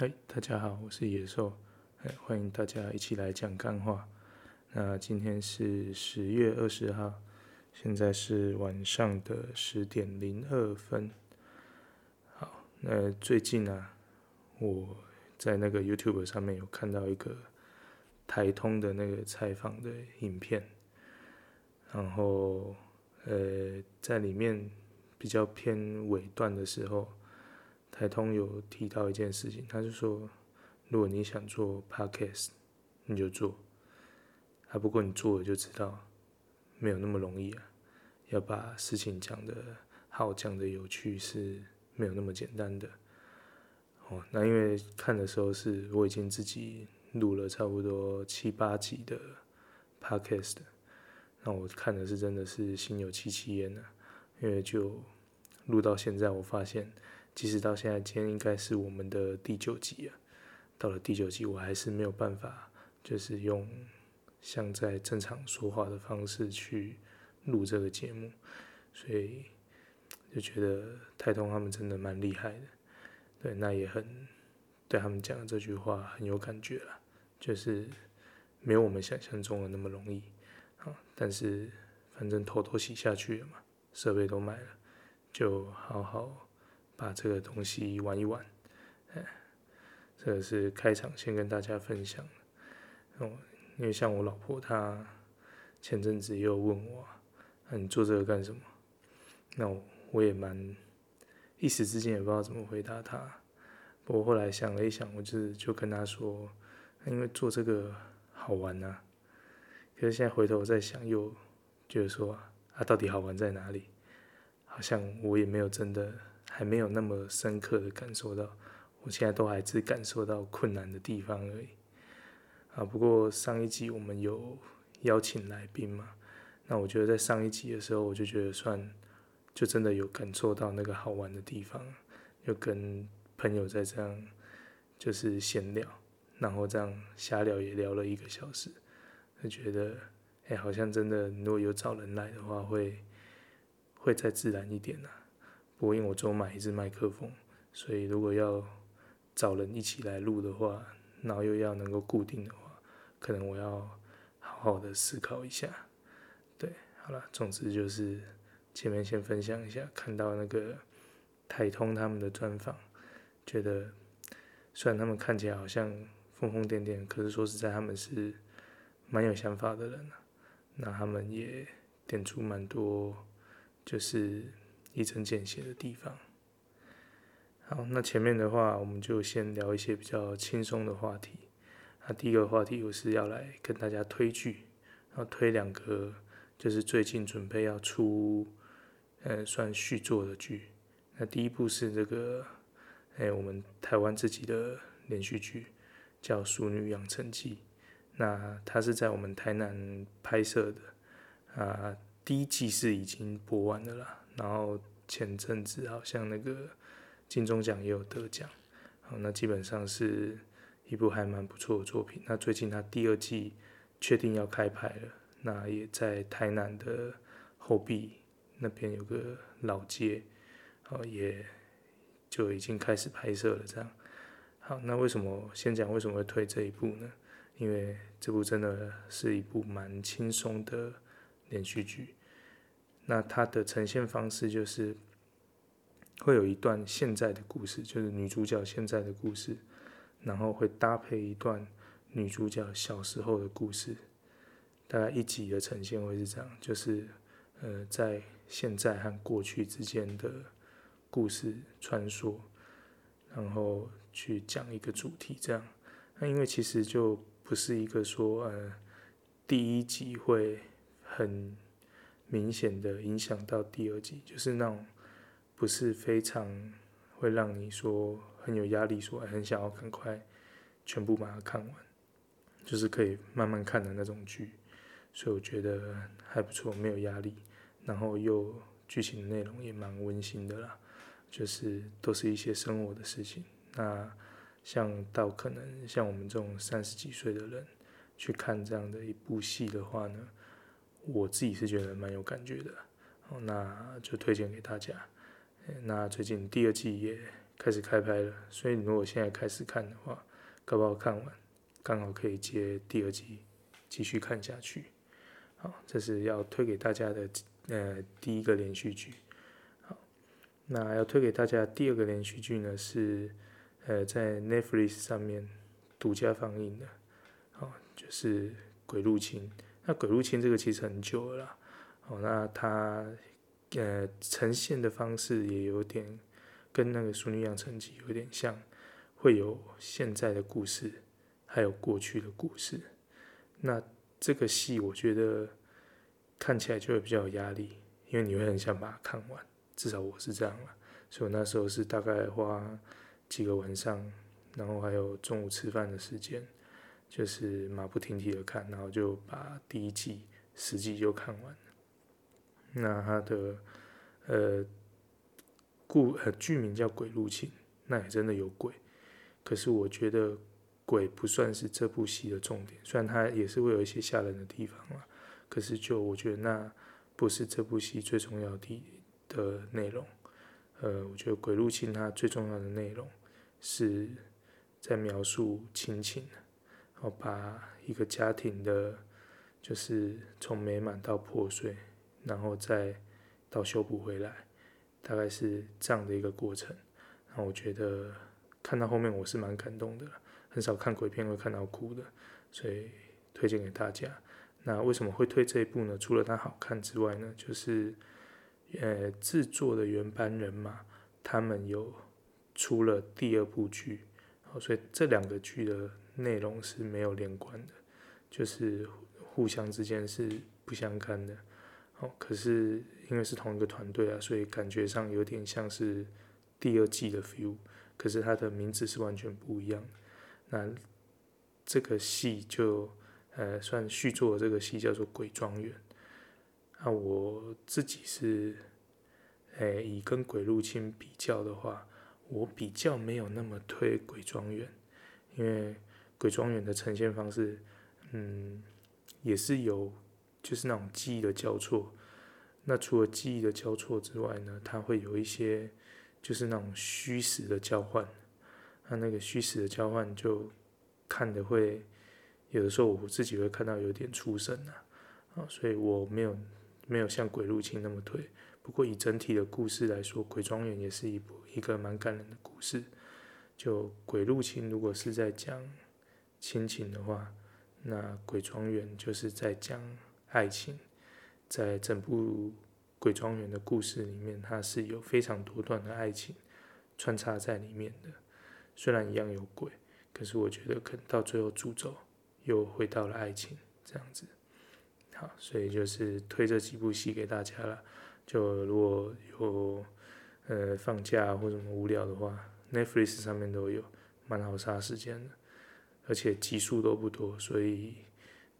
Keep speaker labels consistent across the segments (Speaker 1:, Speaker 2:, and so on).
Speaker 1: 嗨，大家好，我是野兽，哎欢迎大家一起来讲干话。那今天是十月二十号，现在是晚上的十点零二分。好，那最近啊，我在那个 YouTube 上面有看到一个台通的那个采访的影片，然后呃，在里面比较偏尾段的时候。台通有提到一件事情，他就说，如果你想做 Podcast，你就做，啊，不过你做了就知道，没有那么容易啊，要把事情讲得好，讲得有趣是没有那么简单的。哦，那因为看的时候是我已经自己录了差不多七八集的 Podcast，那我看的是真的是心有戚戚焉啊，因为就录到现在，我发现。其实到现在，今天应该是我们的第九集啊。到了第九集，我还是没有办法，就是用像在正常说话的方式去录这个节目，所以就觉得太通他们真的蛮厉害的。对，那也很对他们讲的这句话很有感觉了，就是没有我们想象中的那么容易啊。但是反正头都洗下去了嘛，设备都买了，就好好。把这个东西玩一玩，哎，这个是开场，先跟大家分享。哦，因为像我老婆她前阵子又问我，那你做这个干什么？那我我也蛮一时之间也不知道怎么回答她。不过后来想了一想，我就是就跟她说，因为做这个好玩呐。可是现在回头再想，又觉得说啊，到底好玩在哪里？好像我也没有真的。还没有那么深刻的感受到，我现在都还只感受到困难的地方而已。啊，不过上一集我们有邀请来宾嘛，那我觉得在上一集的时候，我就觉得算就真的有感受到那个好玩的地方，就跟朋友在这样就是闲聊，然后这样瞎聊也聊了一个小时，就觉得哎，好像真的如果有找人来的话，会会再自然一点啊。不过因我只有买一支麦克风，所以如果要找人一起来录的话，然后又要能够固定的话，可能我要好好的思考一下。对，好了，总之就是前面先分享一下，看到那个台通他们的专访，觉得虽然他们看起来好像疯疯癫癫，可是说实在他们是蛮有想法的人啊。那他们也点出蛮多，就是。一针见血的地方。好，那前面的话，我们就先聊一些比较轻松的话题。那第一个话题，我是要来跟大家推剧，然后推两个，就是最近准备要出，呃，算续作的剧。那第一部是这个，哎，我们台湾自己的连续剧，叫《淑女养成记》。那它是在我们台南拍摄的，啊，第一季是已经播完的啦。然后前阵子好像那个金钟奖也有得奖，好，那基本上是一部还蛮不错的作品。那最近他第二季确定要开拍了，那也在台南的后壁那边有个老街，好，也就已经开始拍摄了。这样，好，那为什么先讲为什么会推这一部呢？因为这部真的是一部蛮轻松的连续剧。那它的呈现方式就是会有一段现在的故事，就是女主角现在的故事，然后会搭配一段女主角小时候的故事，大概一集的呈现会是这样，就是呃在现在和过去之间的故事穿梭，然后去讲一个主题这样。那因为其实就不是一个说呃第一集会很。明显的影响到第二季，就是那种不是非常会让你说很有压力，说很想要赶快全部把它看完，就是可以慢慢看的那种剧，所以我觉得还不错，没有压力，然后又剧情内容也蛮温馨的啦，就是都是一些生活的事情。那像到可能像我们这种三十几岁的人去看这样的一部戏的话呢，我自己是觉得蛮有感觉的，好那就推荐给大家。那最近第二季也开始开拍了，所以你如果现在开始看的话，搞不好看完刚好可以接第二季继续看下去。好，这是要推给大家的呃第一个连续剧。好，那要推给大家第二个连续剧呢是呃在 Netflix 上面独家放映的，好，就是《鬼入侵》。那《鬼入侵》这个其实很久了啦，好，那它呃呈现的方式也有点。跟那个《淑女养成记》有点像，会有现在的故事，还有过去的故事。那这个戏我觉得看起来就会比较有压力，因为你会很想把它看完，至少我是这样了。所以我那时候是大概花几个晚上，然后还有中午吃饭的时间，就是马不停蹄的看，然后就把第一季十季就看完了。那它的呃。故呃剧名叫《鬼入侵》，那也真的有鬼。可是我觉得鬼不算是这部戏的重点，虽然它也是会有一些吓人的地方嘛。可是就我觉得那不是这部戏最重要的的内容。呃，我觉得《鬼入侵》它最重要的内容是在描述亲情，然后把一个家庭的，就是从美满到破碎，然后再到修补回来。大概是这样的一个过程，然后我觉得看到后面我是蛮感动的，很少看鬼片会看到哭的，所以推荐给大家。那为什么会推这一部呢？除了它好看之外呢，就是呃制作的原班人马他们有出了第二部剧，所以这两个剧的内容是没有连贯的，就是互相之间是不相干的。哦，可是因为是同一个团队啊，所以感觉上有点像是第二季的 feel。可是它的名字是完全不一样。那这个戏就呃算续作这个戏叫做《鬼庄园》。那我自己是，诶以跟《鬼入侵》比较的话，我比较没有那么推《鬼庄园》，因为《鬼庄园》的呈现方式，嗯，也是有。就是那种记忆的交错，那除了记忆的交错之外呢，它会有一些就是那种虚实的交换，那那个虚实的交换就看得会有的时候我自己会看到有点出神啊，啊，所以我没有没有像《鬼入侵》那么推，不过以整体的故事来说，《鬼庄园》也是一部一个蛮感人的故事。就《鬼入侵》如果是在讲亲情的话，那《鬼庄园》就是在讲。爱情在整部《鬼庄园》的故事里面，它是有非常多段的爱情穿插在里面的。虽然一样有鬼，可是我觉得可能到最后主轴又回到了爱情这样子。好，所以就是推这几部戏给大家了。就如果有呃放假或什么无聊的话，Netflix 上面都有，蛮好杀时间的，而且集数都不多，所以。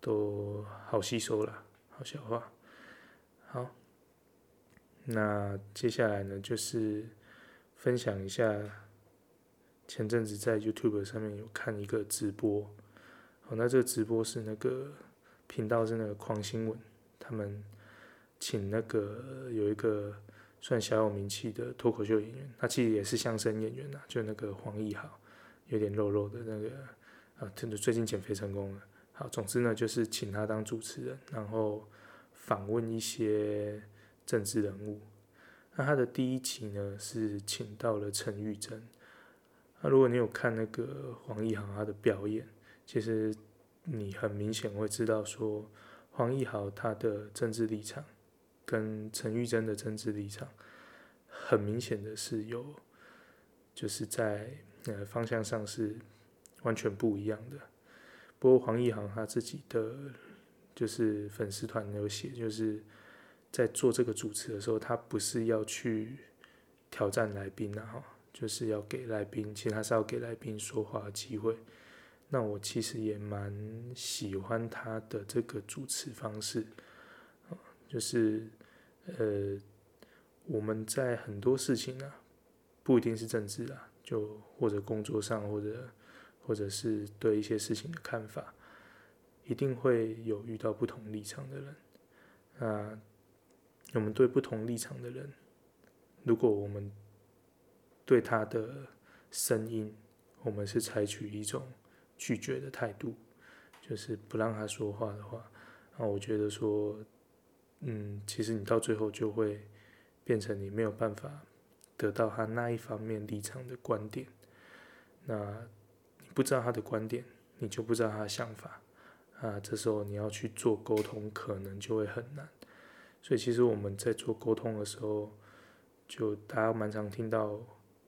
Speaker 1: 都好吸收了，好消化。好，那接下来呢，就是分享一下前阵子在 YouTube 上面有看一个直播。好，那这个直播是那个频道是那个狂新闻，他们请那个有一个算小有名气的脱口秀演员，他其实也是相声演员呐，就那个黄奕豪，有点肉肉的那个啊，真的最近减肥成功了。好，总之呢，就是请他当主持人，然后访问一些政治人物。那他的第一集呢，是请到了陈玉珍。那如果你有看那个黄义豪他的表演，其实你很明显会知道说，黄义豪他的政治立场跟陈玉珍的政治立场，很明显的是有，就是在呃方向上是完全不一样的。不过黄义豪他自己的就是粉丝团有写，就是在做这个主持的时候，他不是要去挑战来宾啊，哈，就是要给来宾，其实他是要给来宾说话的机会。那我其实也蛮喜欢他的这个主持方式，就是呃，我们在很多事情啊，不一定是政治啊，就或者工作上或者。或者是对一些事情的看法，一定会有遇到不同立场的人。那我们对不同立场的人，如果我们对他的声音，我们是采取一种拒绝的态度，就是不让他说话的话，那我觉得说，嗯，其实你到最后就会变成你没有办法得到他那一方面立场的观点，那不知道他的观点，你就不知道他的想法，啊，这时候你要去做沟通，可能就会很难。所以其实我们在做沟通的时候，就大家蛮常听到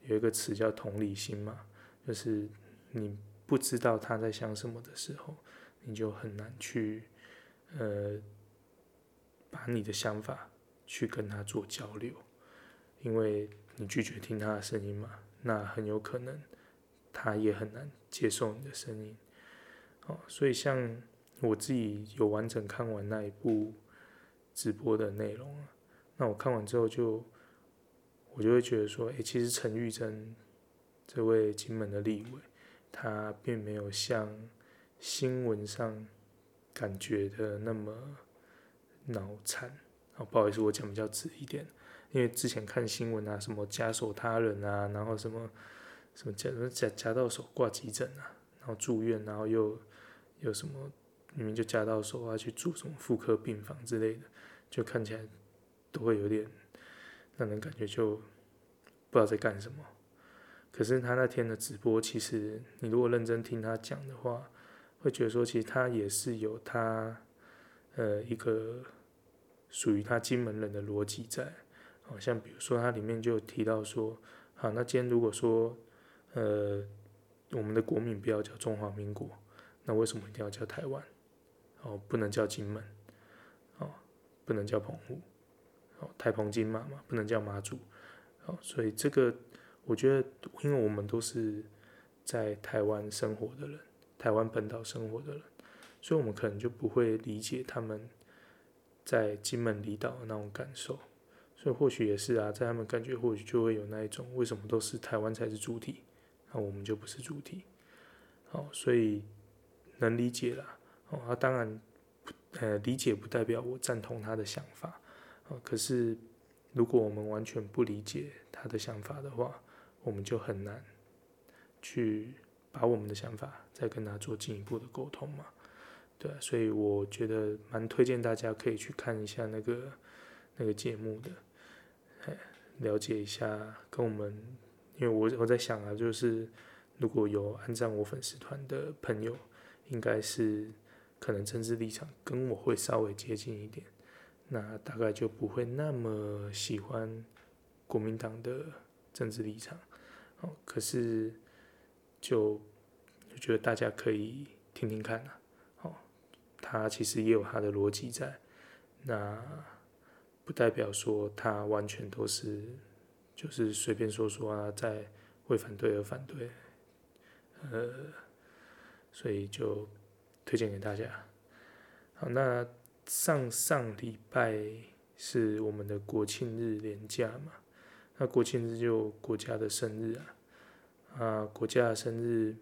Speaker 1: 有一个词叫同理心嘛，就是你不知道他在想什么的时候，你就很难去呃把你的想法去跟他做交流，因为你拒绝听他的声音嘛，那很有可能他也很难接受你的声音。哦，所以像我自己有完整看完那一部直播的内容啊，那我看完之后就，我就会觉得说，哎、其实陈玉珍这位金门的立委，他并没有像新闻上感觉的那么脑残。哦，不好意思，我讲比较直一点，因为之前看新闻啊，什么假手他人啊，然后什么什么夹夹夹到手挂急诊啊，然后住院，然后又有什么明明就夹到手啊，去住什么妇科病房之类的。就看起来都会有点让人感觉就不知道在干什么。可是他那天的直播，其实你如果认真听他讲的话，会觉得说其实他也是有他呃一个属于他金门人的逻辑在。好像比如说他里面就提到说，好，那今天如果说呃我们的国名不要叫中华民国，那为什么一定要叫台湾？哦，不能叫金门？哦不能叫澎湖，哦，台澎金马嘛，不能叫马祖，哦，所以这个我觉得，因为我们都是在台湾生活的人，台湾本岛生活的人，所以我们可能就不会理解他们在金门离岛的那种感受，所以或许也是啊，在他们感觉或许就会有那一种，为什么都是台湾才是主体，那我们就不是主体，哦，所以能理解啦，哦，啊，当然。呃，理解不代表我赞同他的想法，呃，可是如果我们完全不理解他的想法的话，我们就很难去把我们的想法再跟他做进一步的沟通嘛。对，所以我觉得蛮推荐大家可以去看一下那个那个节目的，了解一下跟我们，因为我我在想啊，就是如果有按赞我粉丝团的朋友，应该是。可能政治立场跟我会稍微接近一点，那大概就不会那么喜欢国民党的政治立场。哦，可是就就觉得大家可以听听看啊。哦，他其实也有他的逻辑在，那不代表说他完全都是就是随便说说啊，在为反对而反对。呃，所以就。推荐给大家。好，那上上礼拜是我们的国庆日连假嘛？那国庆日就国家的生日啊，啊，国家的生日，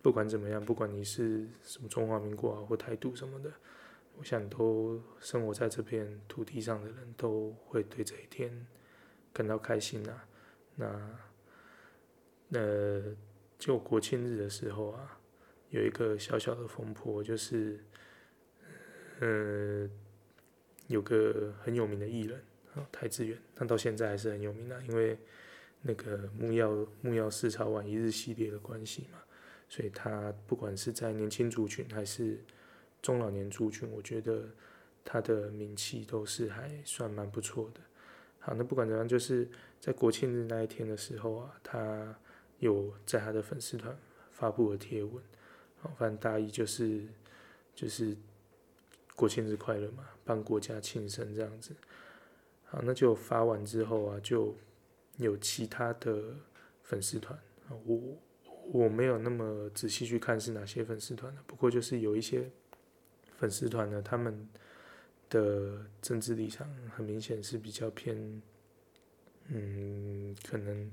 Speaker 1: 不管怎么样，不管你是什么中华民国啊或台独什么的，我想都生活在这片土地上的人都会对这一天感到开心啊。那，呃，就国庆日的时候啊。有一个小小的风波，就是，呃，有个很有名的艺人啊，邰智源，他到现在还是很有名的，因为那个木曜木曜四朝晚一日系列的关系嘛，所以他不管是在年轻族群还是中老年族群，我觉得他的名气都是还算蛮不错的。好，那不管怎样，就是在国庆日那一天的时候啊，他有在他的粉丝团发布了贴文。反正大意就是，就是国庆日快乐嘛，帮国家庆生这样子。好，那就发完之后啊，就有其他的粉丝团，我我没有那么仔细去看是哪些粉丝团的，不过就是有一些粉丝团呢，他们的政治立场很明显是比较偏，嗯，可能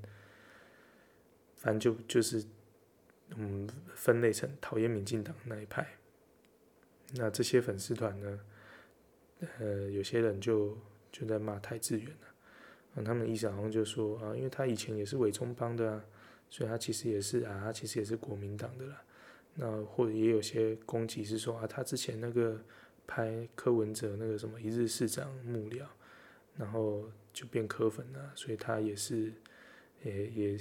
Speaker 1: 反正就就是。嗯，分类成讨厌民进党那一派。那这些粉丝团呢，呃，有些人就就在骂邰智源了。啊，他们的意思好像就说啊，因为他以前也是伪中帮的啊，所以他其实也是啊，他其实也是国民党的啦。那或者也有些攻击是说啊，他之前那个拍柯文哲那个什么一日市长幕僚，然后就变柯粉了，所以他也是也也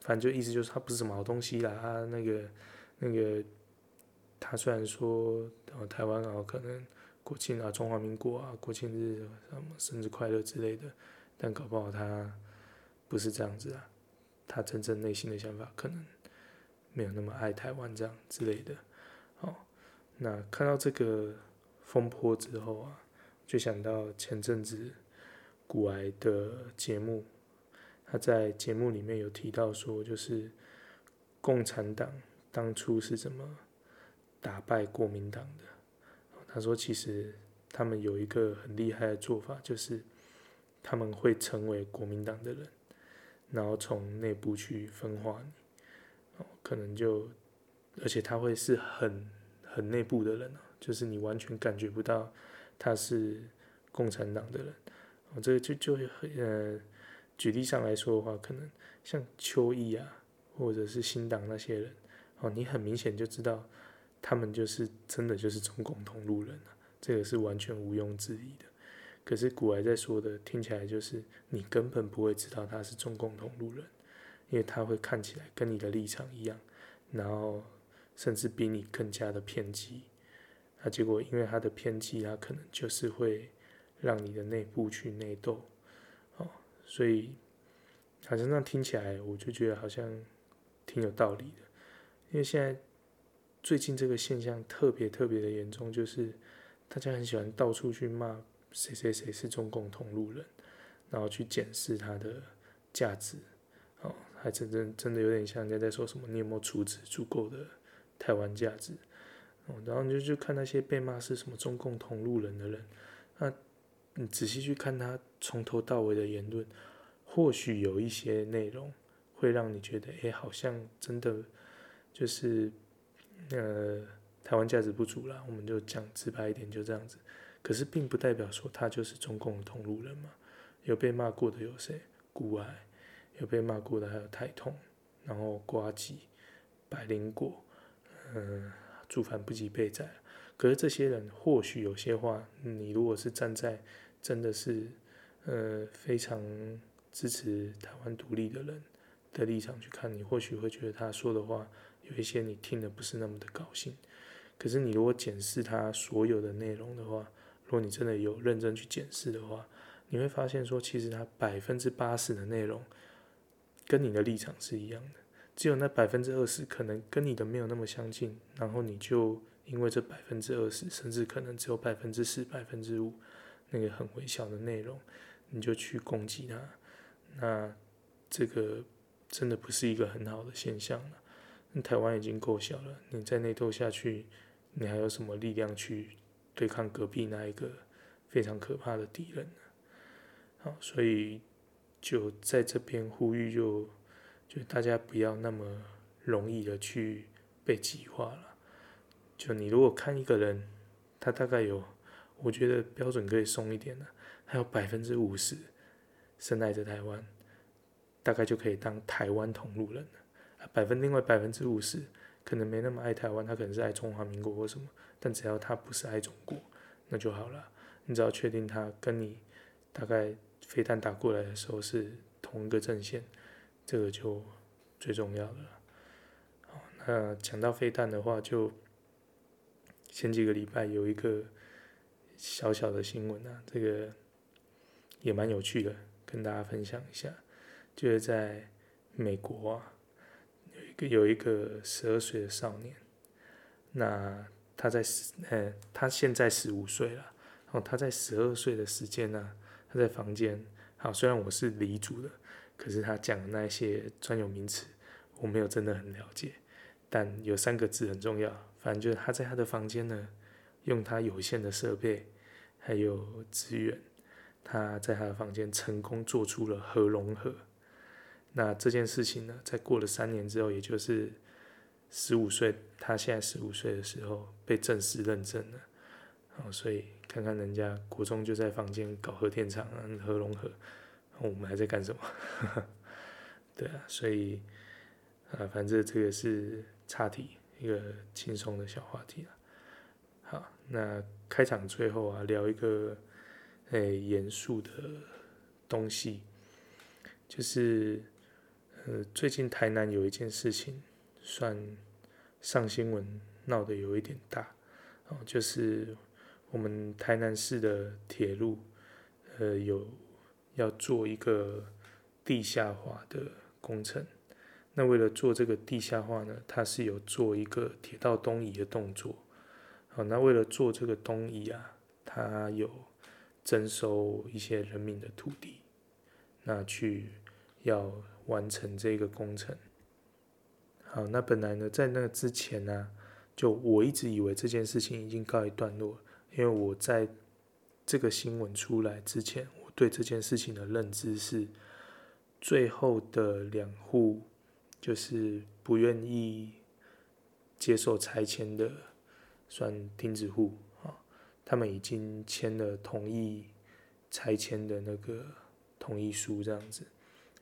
Speaker 1: 反正就意思就是他不是什么好东西啦，他那个那个他虽然说呃台湾啊可能国庆啊中华民国啊国庆日什么生日快乐之类的，但搞不好他不是这样子啊，他真正内心的想法可能。没有那么爱台湾这样之类的，好，那看到这个风波之后啊，就想到前阵子古癌的节目，他在节目里面有提到说，就是共产党当初是怎么打败国民党的。他说，其实他们有一个很厉害的做法，就是他们会成为国民党的人，然后从内部去分化你。可能就，而且他会是很很内部的人，就是你完全感觉不到他是共产党的人。哦，这个就就呃，举例上来说的话，可能像邱毅啊，或者是新党那些人，哦，你很明显就知道他们就是真的就是中共同路人，这个是完全毋庸置疑的。可是古来在说的听起来就是你根本不会知道他是中共同路人。因为他会看起来跟你的立场一样，然后甚至比你更加的偏激，那结果因为他的偏激，他可能就是会让你的内部去内斗，哦，所以好像这样听起来，我就觉得好像挺有道理的。因为现在最近这个现象特别特别的严重，就是大家很喜欢到处去骂谁谁谁是中共同路人，然后去检视他的价值。哦还真真真的有点像人家在说什么，你有没有储值足够的台湾价值？哦，然后你就去看那些被骂是什么中共同路人的人，那你仔细去看他从头到尾的言论，或许有一些内容会让你觉得，哎，好像真的就是呃台湾价值不足了。我们就讲直白一点，就这样子。可是并不代表说他就是中共的同路人嘛。有被骂过的有谁？股癌。有被骂过的还有台通，然后瓜吉、百灵果，嗯，诸反不及备载。可是这些人或许有些话，你如果是站在真的是呃非常支持台湾独立的人的立场去看，你或许会觉得他说的话有一些你听的不是那么的高兴。可是你如果检视他所有的内容的话，如果你真的有认真去检视的话，你会发现说，其实他百分之八十的内容。跟你的立场是一样的，只有那百分之二十可能跟你的没有那么相近，然后你就因为这百分之二十，甚至可能只有百分之十、百分之五，那个很微小的内容，你就去攻击他，那这个真的不是一个很好的现象了。台湾已经够小了，你再内斗下去，你还有什么力量去对抗隔壁那一个非常可怕的敌人呢？好，所以。就在这边呼吁就，就大家不要那么容易的去被激化了。就你如果看一个人，他大概有，我觉得标准可以松一点的，还有百分之五十深爱着台湾，大概就可以当台湾同路人了。百分另外百分之五十可能没那么爱台湾，他可能是爱中华民国或什么，但只要他不是爱中国，那就好了。你只要确定他跟你大概。飞弹打过来的时候是同一个阵线，这个就最重要了。好，那讲到飞弹的话，就前几个礼拜有一个小小的新闻啊，这个也蛮有趣的，跟大家分享一下。就是在美国啊，有一个有一个十二岁的少年，那他在十，呃，他现在十五岁了，然后他在十二岁的时间呢。他在房间，好，虽然我是离组的，可是他讲的那些专有名词，我没有真的很了解。但有三个字很重要，反正就是他在他的房间呢，用他有限的设备还有资源，他在他的房间成功做出了核融合。那这件事情呢，在过了三年之后，也就是十五岁，他现在十五岁的时候，被正式认证了。好，所以看看人家国中就在房间搞核电厂啊，核融合，我们还在干什么？对啊，所以啊，反正这个是岔题，一个轻松的小话题啊。好，那开场最后啊，聊一个诶严肃的东西，就是呃，最近台南有一件事情算上新闻，闹得有一点大哦，就是我们台南市的铁路呃有要做一个地下化的工程，那为了做这个地下化呢，它是有做一个铁道东移的动作。好，那为了做这个东移啊，它有征收一些人民的土地，那去要完成这个工程。好，那本来呢，在那之前呢，就我一直以为这件事情已经告一段落，因为我在这个新闻出来之前，对这件事情的认知是，最后的两户就是不愿意接受拆迁的。算钉子户啊，他们已经签了同意拆迁的那个同意书，这样子。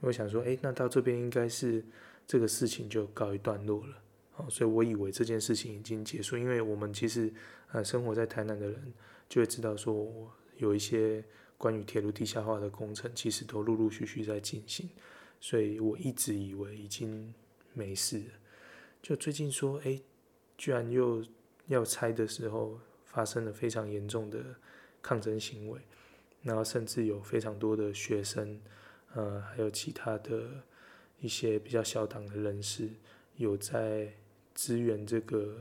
Speaker 1: 我想说，哎，那到这边应该是这个事情就告一段落了，哦，所以我以为这件事情已经结束，因为我们其实呃生活在台南的人就会知道说，有一些关于铁路地下化的工程，其实都陆陆续续在进行，所以我一直以为已经没事了，就最近说，哎，居然又。要拆的时候，发生了非常严重的抗争行为，然后甚至有非常多的学生，呃，还有其他的一些比较小党的人士，有在支援这个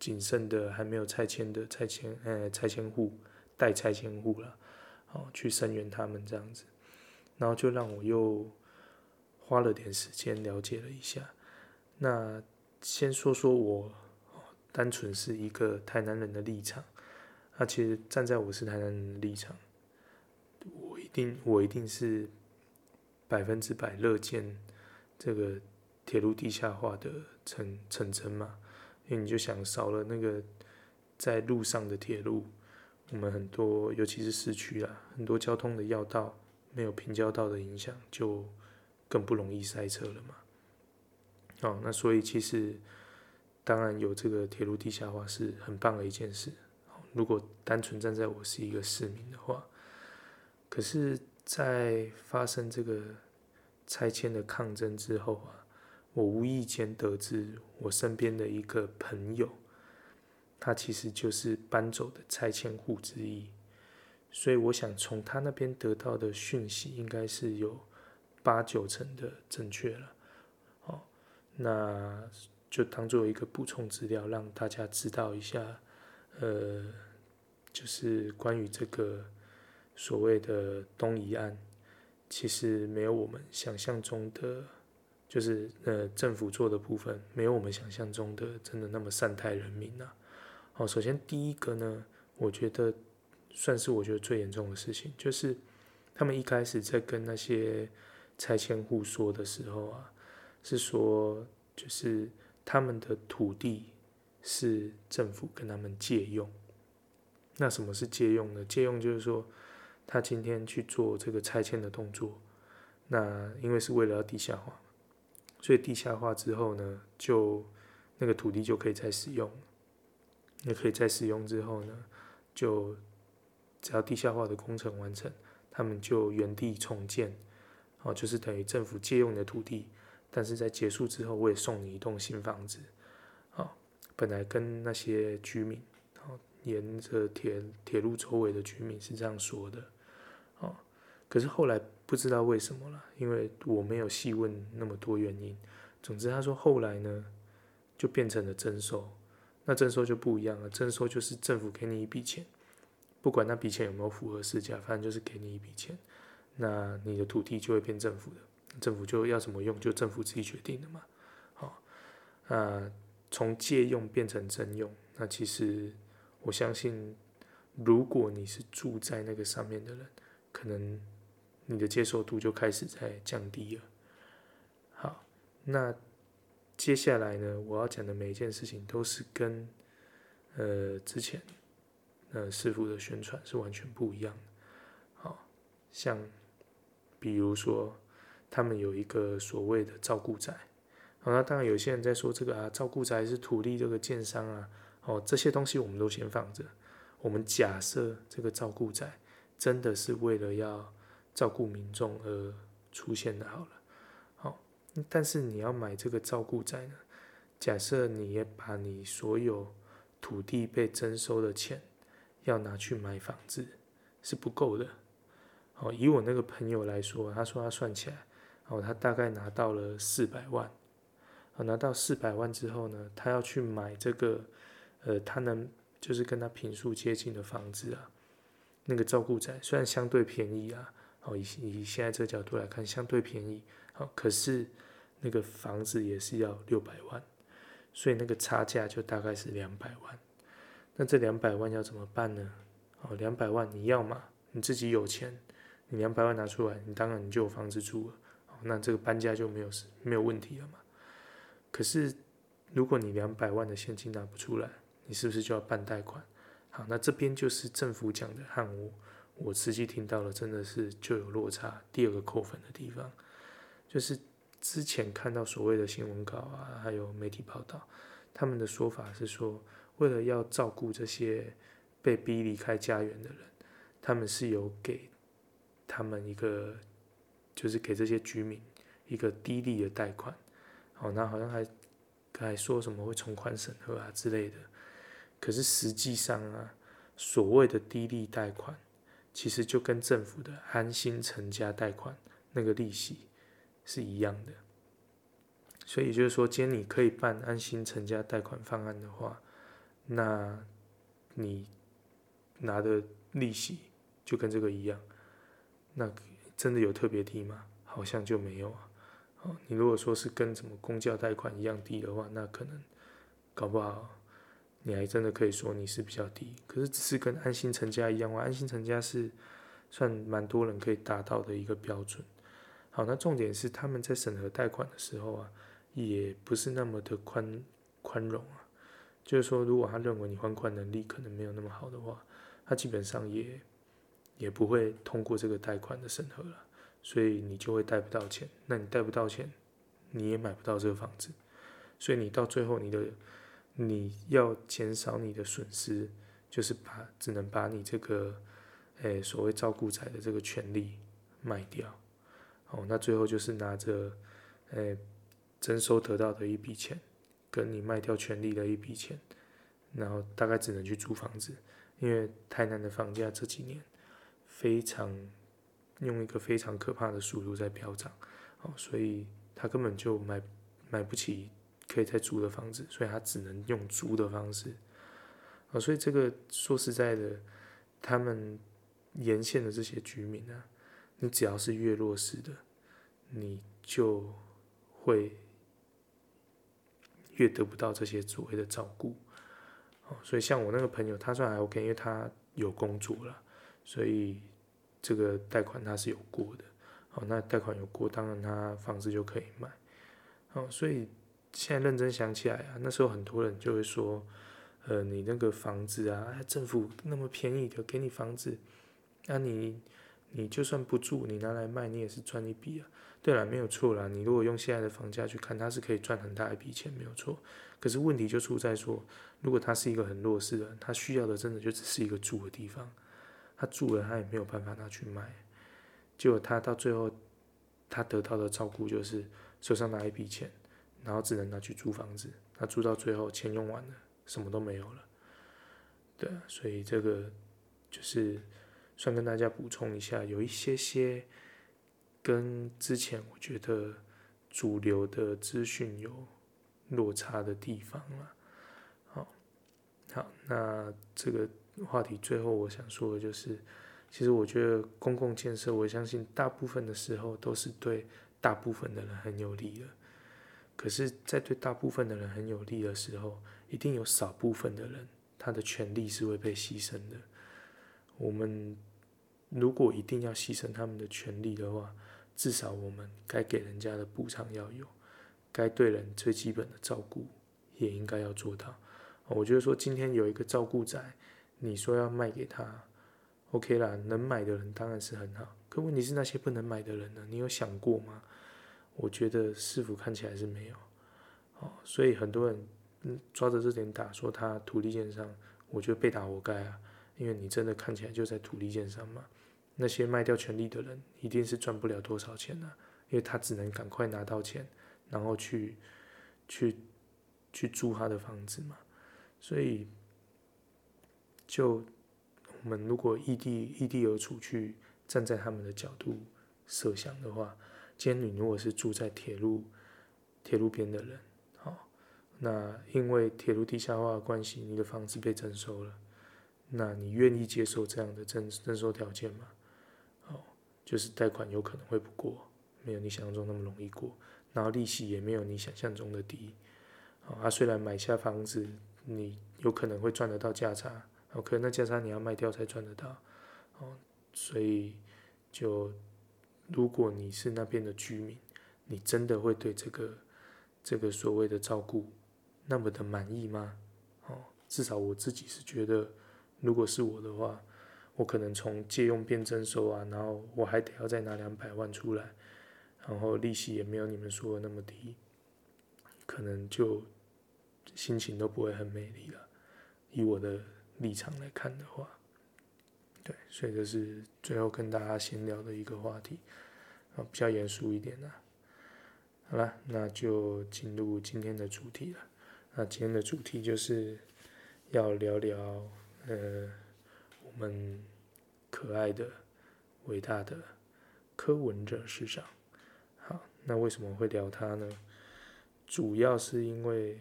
Speaker 1: 仅剩的还没有拆迁的拆迁，呃，拆迁户、待拆迁户了，哦，去声援他们这样子，然后就让我又花了点时间了解了一下。那先说说我。单纯是一个台南人的立场，那其实站在我是台南人的立场，我一定我一定是百分之百乐见这个铁路地下化的成成真嘛，因为你就想少了那个在路上的铁路，我们很多尤其是市区啊，很多交通的要道没有平交道的影响，就更不容易塞车了嘛。哦，那所以其实。当然有这个铁路地下化是很棒的一件事。如果单纯站在我是一个市民的话，可是，在发生这个拆迁的抗争之后啊，我无意间得知我身边的一个朋友，他其实就是搬走的拆迁户之一。所以我想从他那边得到的讯息，应该是有八九成的正确了。哦，那。就当做一个补充资料，让大家知道一下，呃，就是关于这个所谓的东移案，其实没有我们想象中的，就是呃政府做的部分，没有我们想象中的真的那么善待人民呐、啊。好，首先第一个呢，我觉得算是我觉得最严重的事情，就是他们一开始在跟那些拆迁户说的时候啊，是说就是。他们的土地是政府跟他们借用，那什么是借用呢？借用就是说，他今天去做这个拆迁的动作，那因为是为了要地下化，所以地下化之后呢，就那个土地就可以再使用，也可以再使用之后呢，就只要地下化的工程完成，他们就原地重建，哦，就是等于政府借用你的土地。但是在结束之后，我也送你一栋新房子，哦，本来跟那些居民，哦，沿着铁铁路周围的居民是这样说的，哦，可是后来不知道为什么了，因为我没有细问那么多原因。总之他说后来呢，就变成了征收，那征收就不一样了，征收就是政府给你一笔钱，不管那笔钱有没有符合市价，反正就是给你一笔钱，那你的土地就会变政府的。政府就要怎么用，就政府自己决定的嘛。好，那从借用变成征用，那其实我相信，如果你是住在那个上面的人，可能你的接受度就开始在降低了。好，那接下来呢，我要讲的每一件事情都是跟呃之前呃师傅的宣传是完全不一样的。好，像。比如说，他们有一个所谓的照顾宅，好，那当然有些人在说这个啊，照顾宅是土地这个建商啊，哦，这些东西我们都先放着。我们假设这个照顾宅真的是为了要照顾民众而出现的，好了，但是你要买这个照顾宅呢，假设你也把你所有土地被征收的钱要拿去买房子，是不够的。哦，以我那个朋友来说，他说他算起来，哦，他大概拿到了四百万。哦，拿到四百万之后呢，他要去买这个，呃，他能就是跟他平数接近的房子啊，那个照顾宅虽然相对便宜啊，哦，以以现在这个角度来看相对便宜，哦，可是那个房子也是要六百万，所以那个差价就大概是两百万。那这两百万要怎么办呢？哦，两百万你要嘛，你自己有钱。你两百万拿出来，你当然你就有房子住了，那这个搬家就没有没有问题了嘛。可是如果你两百万的现金拿不出来，你是不是就要办贷款？好，那这边就是政府讲的和我我实际听到了，真的是就有落差。第二个扣分的地方，就是之前看到所谓的新闻稿啊，还有媒体报道，他们的说法是说，为了要照顾这些被逼离开家园的人，他们是有给。他们一个就是给这些居民一个低利的贷款，哦，那好像还还说什么会从宽审核啊之类的。可是实际上啊，所谓的低利贷款，其实就跟政府的安心成家贷款那个利息是一样的。所以就是说，今天你可以办安心成家贷款方案的话，那你拿的利息就跟这个一样。那真的有特别低吗？好像就没有啊。哦，你如果说是跟什么公教贷款一样低的话，那可能搞不好你还真的可以说你是比较低。可是只是跟安心成家一样，安心成家是算蛮多人可以达到的一个标准。好，那重点是他们在审核贷款的时候啊，也不是那么的宽宽容啊。就是说，如果他认为你还款能力可能没有那么好的话，他基本上也。也不会通过这个贷款的审核了，所以你就会贷不到钱。那你贷不到钱，你也买不到这个房子，所以你到最后，你的你要减少你的损失，就是把只能把你这个，诶、所谓照顾仔的这个权利卖掉。哦，那最后就是拿着，诶、征收得到的一笔钱，跟你卖掉权利的一笔钱，然后大概只能去租房子，因为台南的房价这几年。非常用一个非常可怕的速度在飙涨，哦，所以他根本就买买不起可以再租的房子，所以他只能用租的方式，哦，所以这个说实在的，他们沿线的这些居民啊，你只要是越弱势的，你就会越得不到这些所谓的照顾，哦，所以像我那个朋友，他算还 OK，因为他有工作了。所以这个贷款他是有过的，哦，那贷款有过，当然他房子就可以买，哦，所以现在认真想起来啊，那时候很多人就会说，呃，你那个房子啊，政府那么便宜的给你房子，那你你就算不住，你拿来卖，你也是赚一笔啊。对了，没有错啦，你如果用现在的房价去看，它是可以赚很大一笔钱，没有错。可是问题就出在说，如果他是一个很弱势的人，他需要的真的就只是一个住的地方。他住了，他也没有办法拿去卖，结果他到最后，他得到的照顾就是手上拿一笔钱，然后只能拿去租房子。他租到最后，钱用完了，什么都没有了。对，所以这个就是算跟大家补充一下，有一些些跟之前我觉得主流的资讯有落差的地方了。好，好，那这个。话题最后我想说的就是，其实我觉得公共建设，我相信大部分的时候都是对大部分的人很有利的。可是，在对大部分的人很有利的时候，一定有少部分的人，他的权利是会被牺牲的。我们如果一定要牺牲他们的权利的话，至少我们该给人家的补偿要有，该对人最基本的照顾也应该要做到。我觉得说今天有一个照顾仔。你说要卖给他，OK 啦，能买的人当然是很好。可问题是那些不能买的人呢？你有想过吗？我觉得师傅看起来是没有。哦，所以很多人抓着这点打，说他土地建商，我觉得被打活该啊，因为你真的看起来就在土地建商嘛。那些卖掉权利的人一定是赚不了多少钱的，因为他只能赶快拿到钱，然后去去去租他的房子嘛。所以，就我们如果异地异地而处，去站在他们的角度设想的话，今天你如果是住在铁路铁路边的人，好，那因为铁路地下化的关系，你的房子被征收了，那你愿意接受这样的征征收条件吗？就是贷款有可能会不过，没有你想象中那么容易过，然后利息也没有你想象中的低。啊，虽然买下房子你有可能会赚得到价差，哦，可那价差你要卖掉才赚得到。哦，所以就如果你是那边的居民，你真的会对这个这个所谓的照顾那么的满意吗？哦，至少我自己是觉得，如果是我的话。我可能从借用变征收啊，然后我还得要再拿两百万出来，然后利息也没有你们说的那么低，可能就心情都不会很美丽了。以我的立场来看的话，对，所以这是最后跟大家闲聊的一个话题，啊，比较严肃一点的。好了，那就进入今天的主题了。那今天的主题就是要聊聊，呃。我们可爱的、伟大的柯文哲市长，好，那为什么会聊他呢？主要是因为，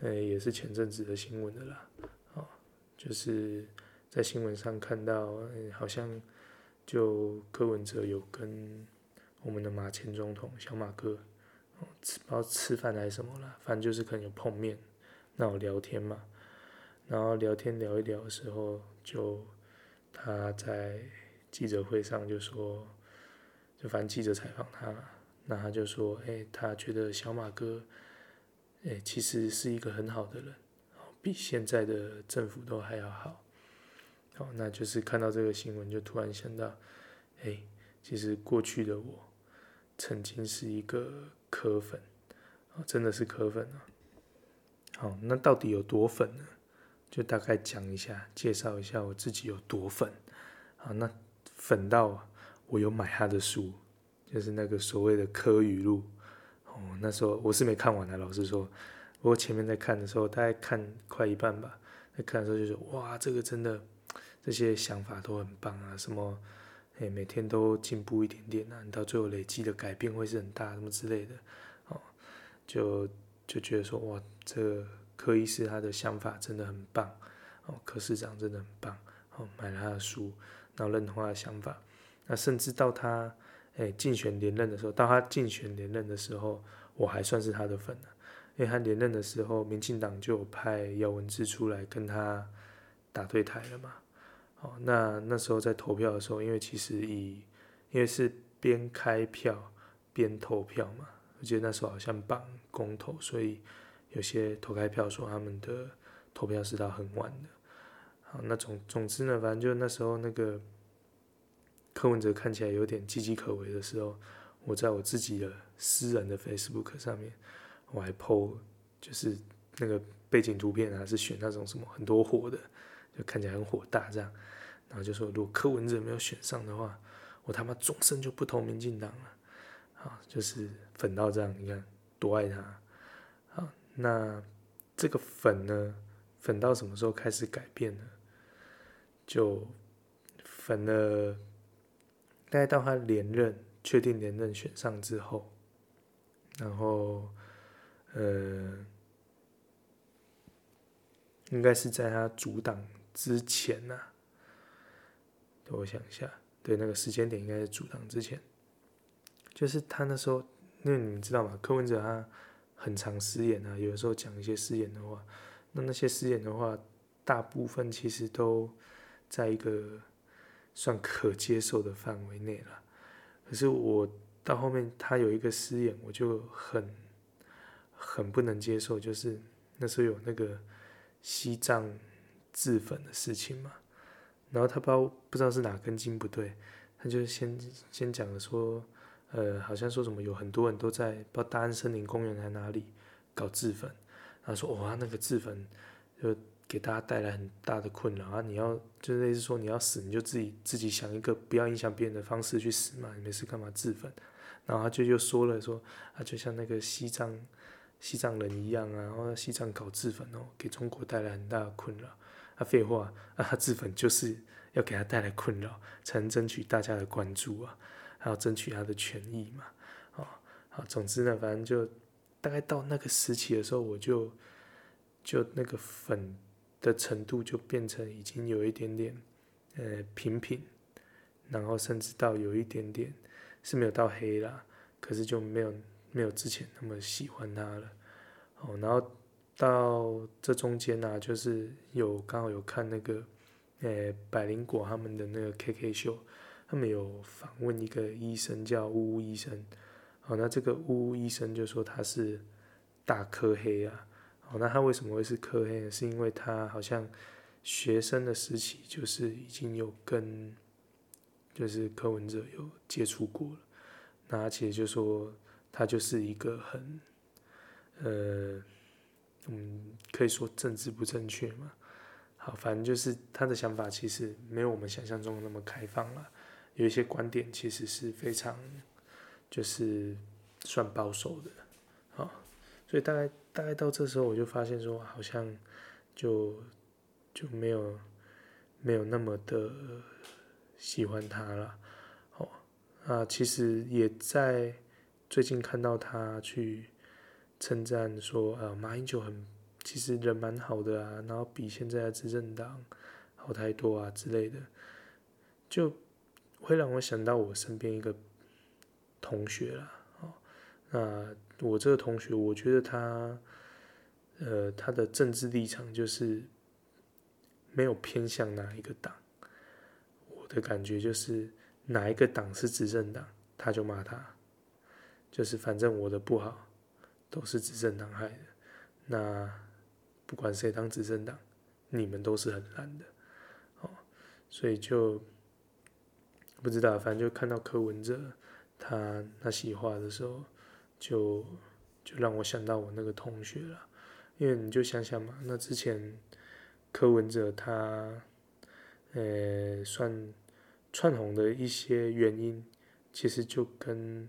Speaker 1: 呃，也是前阵子的新闻的啦，哦，就是在新闻上看到，好像就柯文哲有跟我们的马前总统小马哥，哦，吃不知道吃饭还是什么啦，反正就是可能有碰面，那有聊天嘛，然后聊天聊一聊的时候就。他在记者会上就说，就反正记者采访他，那他就说，哎、他觉得小马哥，哎、其实是一个很好的人，比现在的政府都还要好。好，那就是看到这个新闻，就突然想到，哎、其实过去的我，曾经是一个柯粉，真的是柯粉啊。好，那到底有多粉呢？就大概讲一下，介绍一下我自己有多粉，啊，那粉到我有买他的书，就是那个所谓的科语录，哦，那时候我是没看完的，老实说，不过前面在看的时候，大概看快一半吧，在看的时候就说，哇，这个真的，这些想法都很棒啊，什么，哎，每天都进步一点点啊，你到最后累积的改变会是很大，什么之类的，哦，就就觉得说，哇，这。柯医师他的想法真的很棒，哦，柯市长真的很棒，哦，买了他的书，然后认同他的想法，那甚至到他诶竞选连任的时候，到他竞选连任的时候，我还算是他的粉呢，因为他连任的时候，民进党就有派姚文智出来跟他打对台了嘛，哦，那那时候在投票的时候，因为其实以因为是边开票边投票嘛，我记得那时候好像绑公投，所以。有些投开票说他们的投票是到很晚的，好，那总总之呢，反正就那时候那个柯文哲看起来有点岌岌可危的时候，我在我自己的私人的 Facebook 上面，我还 po 就是那个背景图片啊，是选那种什么很多火的，就看起来很火大这样，然后就说如果柯文哲没有选上的话，我他妈终身就不投民进党了，好，就是粉到这样，你看多爱他。那这个粉呢，粉到什么时候开始改变呢？就粉了，大概到他连任，确定连任选上之后，然后，呃，应该是在他组党之前呐、啊。我想一下，对，那个时间点应该是组党之前，就是他那时候，因为你们知道吗？柯文哲他。很常失言啊，有的时候讲一些失言的话，那那些失言的话，大部分其实都在一个算可接受的范围内了。可是我到后面他有一个失言，我就很很不能接受，就是那时候有那个西藏自焚的事情嘛，然后他不知道不知道是哪根筋不对，他就先先讲了说，呃，好像说什么有很多人都在不知道大安森林公园在哪里搞自焚，他说哇，那个自焚就给大家带来很大的困扰啊！你要就类似说你要死，你就自己自己想一个不要影响别人的方式去死嘛，你没事干嘛自焚？然后他就又说了说，啊，就像那个西藏西藏人一样啊，然后西藏搞自焚哦，给中国带来很大的困扰。啊，废话，啊，他自焚就是要给他带来困扰，才能争取大家的关注啊，还要争取他的权益嘛，哦，好，总之呢，反正就大概到那个时期的时候，我就就那个粉的程度就变成已经有一点点呃平平，然后甚至到有一点点是没有到黑啦，可是就没有没有之前那么喜欢他了，哦，然后。到这中间啊，就是有刚好有看那个，呃、百灵果他们的那个 KK 秀，他们有访问一个医生叫呜呜医生，好，那这个呜呜医生就说他是大科黑啊，好，那他为什么会是科黑呢？是因为他好像学生的时期就是已经有跟就是柯文哲有接触过了，那而且就说他就是一个很，呃。嗯，可以说政治不正确嘛。好，反正就是他的想法其实没有我们想象中的那么开放了，有一些观点其实是非常就是算保守的。好，所以大概大概到这时候我就发现说，好像就就没有没有那么的喜欢他了。哦，啊，其实也在最近看到他去。称赞说：“呃，马英九很，其实人蛮好的啊，然后比现在的执政党好太多啊之类的，就会让我想到我身边一个同学啦。哦，那我这个同学，我觉得他，呃，他的政治立场就是没有偏向哪一个党。我的感觉就是哪一个党是执政党，他就骂他，就是反正我的不好。”都是执政党害的，那不管谁当执政党，你们都是很烂的，哦，所以就不知道，反正就看到柯文哲他那些话的时候，就就让我想到我那个同学了，因为你就想想嘛，那之前柯文哲他呃算窜红的一些原因，其实就跟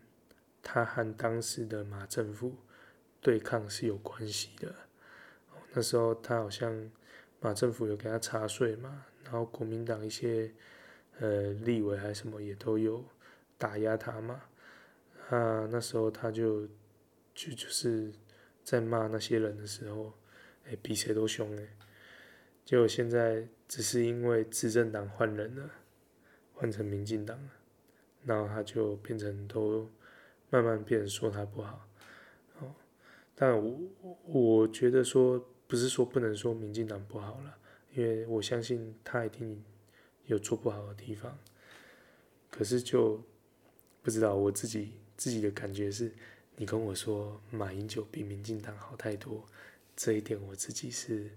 Speaker 1: 他和当时的马政府。对抗是有关系的，那时候他好像马政府有给他查税嘛，然后国民党一些呃立委还是什么也都有打压他嘛，啊那时候他就就就是在骂那些人的时候，哎比谁都凶哎，结果现在只是因为执政党换人了，换成民进党了，然后他就变成都慢慢变说他不好。哦但我我觉得说不是说不能说民进党不好了，因为我相信他一定有做不好的地方。可是就不知道我自己自己的感觉是，你跟我说马英九比民进党好太多，这一点我自己是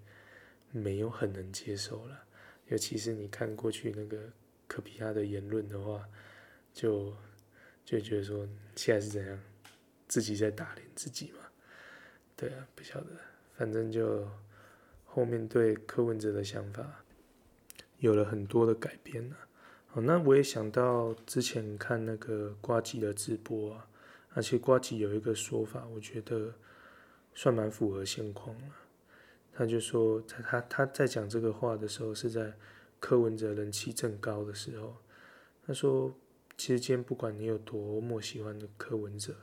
Speaker 1: 没有很能接受了。尤其是你看过去那个柯 P 他的言论的话，就就觉得说现在是怎样，自己在打脸自己嘛。对啊，不晓得，反正就后面对柯文哲的想法有了很多的改变了。好，那我也想到之前看那个瓜吉的直播啊，而且瓜吉有一个说法，我觉得算蛮符合现况了。他就说，在他他在讲这个话的时候，是在柯文哲人气正高的时候。他说，其实今天不管你有多么喜欢的柯文哲，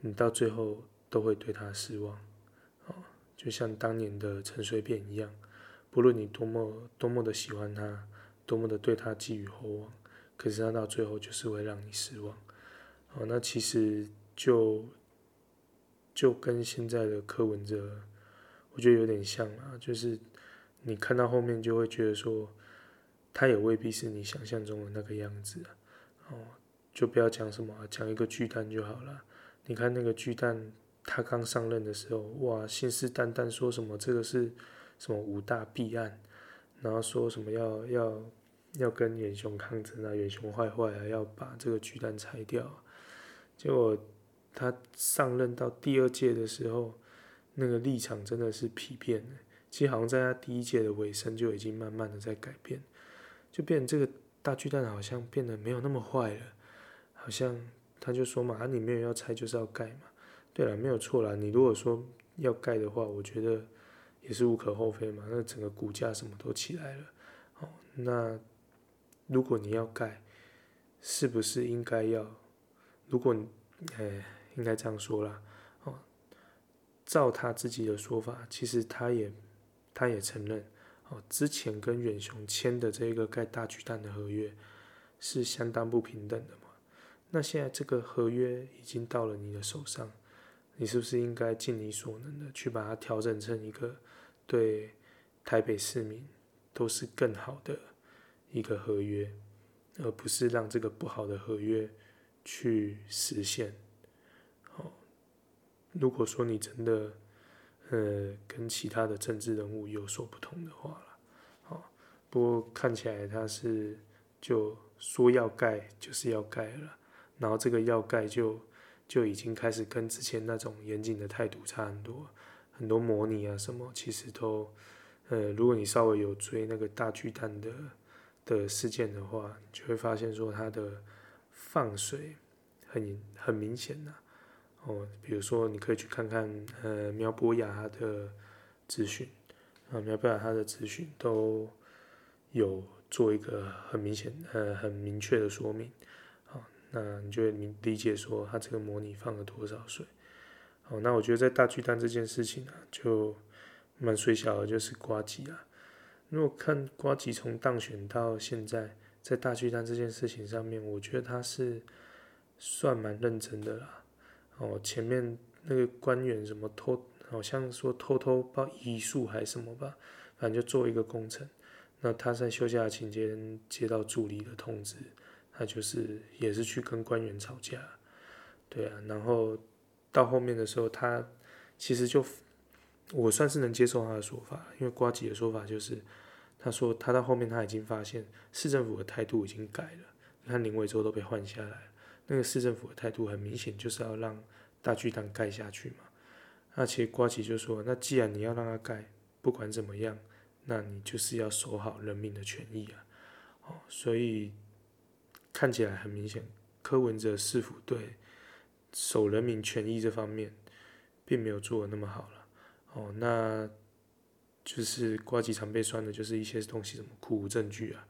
Speaker 1: 你到最后。都会对他失望，哦，就像当年的陈水扁一样，不论你多么多么的喜欢他，多么的对他寄予厚望，可是他到最后就是会让你失望，哦，那其实就就跟现在的柯文哲，我觉得有点像啊，就是你看到后面就会觉得说，他也未必是你想象中的那个样子啊，哦，就不要讲什么，讲一个巨蛋就好了，你看那个巨蛋。他刚上任的时候，哇，信誓旦旦说什么这个是什么五大弊案，然后说什么要要要跟远雄抗争啊，远雄坏坏啊，要把这个巨蛋拆掉。结果他上任到第二届的时候，那个立场真的是丕变。其实好像在他第一届的尾声就已经慢慢的在改变，就变这个大巨蛋好像变得没有那么坏了，好像他就说嘛，啊，你没有要拆就是要盖嘛。对了，没有错啦。你如果说要盖的话，我觉得也是无可厚非嘛。那整个股价什么都起来了，哦，那如果你要盖，是不是应该要？如果，哎，应该这样说啦，哦，照他自己的说法，其实他也他也承认，哦，之前跟远雄签的这个盖大巨蛋的合约是相当不平等的嘛。那现在这个合约已经到了你的手上。你是不是应该尽你所能的去把它调整成一个对台北市民都是更好的一个合约，而不是让这个不好的合约去实现？哦，如果说你真的呃跟其他的政治人物有所不同的话了，哦，不过看起来他是就说要盖就是要盖了，然后这个要盖就。就已经开始跟之前那种严谨的态度差很多，很多模拟啊什么，其实都，呃，如果你稍微有追那个大巨蛋的的事件的话，就会发现说它的放水很很明显呐、哦，比如说你可以去看看呃苗博雅他的资讯，啊苗博雅他的资讯都有做一个很明显呃很明确的说明。那你就会理理解说他这个模拟放了多少水，哦，那我觉得在大巨蛋这件事情啊，就蛮衰小的，就是瓜吉啊。如果看瓜吉从当选到现在，在大巨蛋这件事情上面，我觉得他是算蛮认真的啦。哦，前面那个官员什么偷，好像说偷偷报遗书还是什么吧，反正就做一个工程。那他在休假期间接到助理的通知。他就是也是去跟官员吵架，对啊，然后到后面的时候，他其实就我算是能接受他的说法，因为瓜吉的说法就是，他说他到后面他已经发现市政府的态度已经改了，你看林为洲都被换下来了，那个市政府的态度很明显就是要让大巨蛋盖下去嘛，那其实瓜吉就说，那既然你要让他盖，不管怎么样，那你就是要守好人民的权益啊，哦，所以。看起来很明显，柯文哲市府对守人民权益这方面，并没有做的那么好了。哦，那就是呱吉常被酸的，就是一些东西什么苦无证据啊。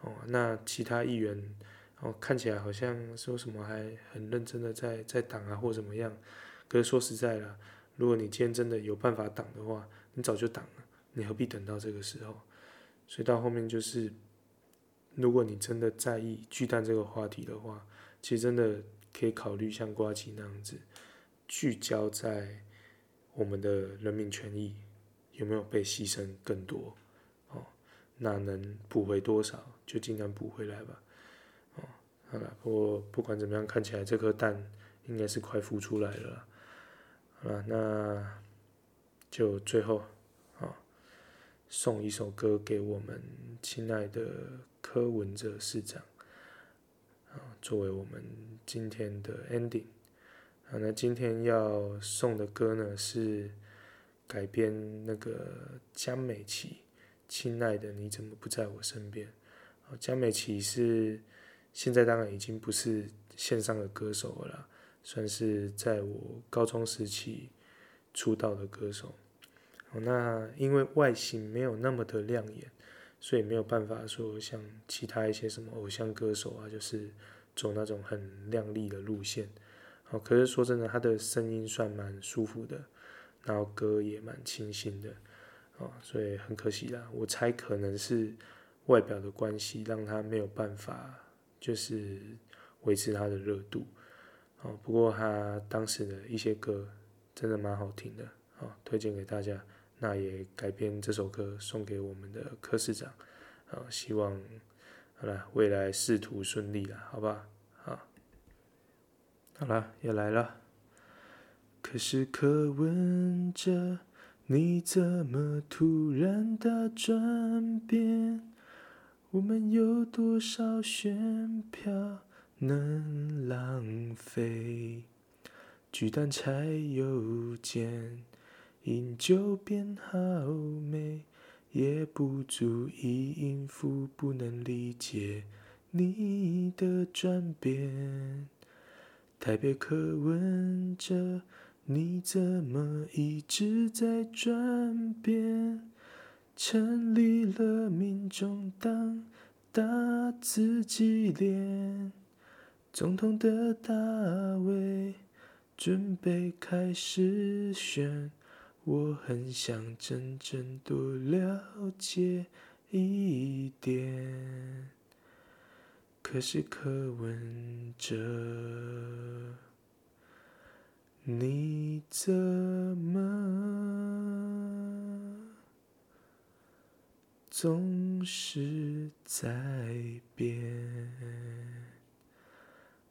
Speaker 1: 哦，那其他议员哦，看起来好像说什么还很认真的在在挡啊，或怎么样。可是说实在的，如果你今天真的有办法挡的话，你早就挡了，你何必等到这个时候？所以到后面就是。如果你真的在意巨蛋这个话题的话，其实真的可以考虑像瓜吉那样子，聚焦在我们的人民权益有没有被牺牲更多，哦，那能补回多少就尽量补回来吧，哦，好了，不过不管怎么样，看起来这颗蛋应该是快孵出来了，好了，那就最后啊。送一首歌给我们亲爱的柯文哲市长，作为我们今天的 ending。啊，那今天要送的歌呢是改编那个江美琪《亲爱的你怎么不在我身边》。江美琪是现在当然已经不是线上的歌手了，算是在我高中时期出道的歌手。那因为外形没有那么的亮眼，所以没有办法说像其他一些什么偶像歌手啊，就是走那种很亮丽的路线。哦，可是说真的，他的声音算蛮舒服的，然后歌也蛮清新的，哦，所以很可惜啦。我猜可能是外表的关系，让他没有办法就是维持他的热度。哦，不过他当时的一些歌真的蛮好听的，哦，推荐给大家。那也改编这首歌送给我们的柯市长，啊，希望好了未来仕途顺利了，好吧？好，好了，也来了。可是可问着，你怎么突然的转变？我们有多少选票能浪费？巨蛋柴油钱，饮酒变好美，也不足以应付不能理解你的转变。台北柯文哲，你怎么一直在转变？成立了民众党，打自己脸，总统的大位。准备开始选，我很想真正多了解一点。可是柯文哲，你怎么总是在变？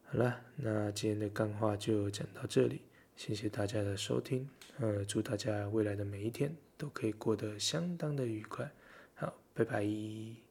Speaker 1: 好了，那今天的干话就讲到这里，谢谢大家的收听，呃，祝大家未来的每一天都可以过得相当的愉快，好，拜拜。